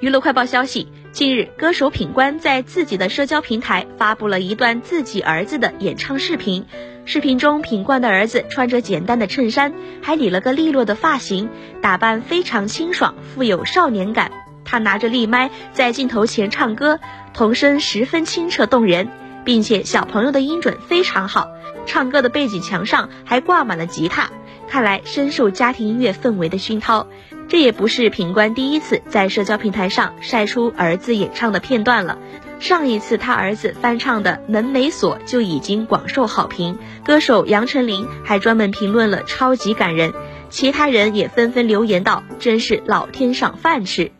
娱乐快报消息，近日，歌手品冠在自己的社交平台发布了一段自己儿子的演唱视频。视频中，品冠的儿子穿着简单的衬衫，还理了个利落的发型，打扮非常清爽，富有少年感。他拿着立麦在镜头前唱歌，童声十分清澈动人，并且小朋友的音准非常好。唱歌的背景墙上还挂满了吉他。看来深受家庭音乐氛围的熏陶，这也不是品冠第一次在社交平台上晒出儿子演唱的片段了。上一次他儿子翻唱的《门没锁》就已经广受好评，歌手杨丞琳还专门评论了超级感人，其他人也纷纷留言道：“真是老天赏饭吃。”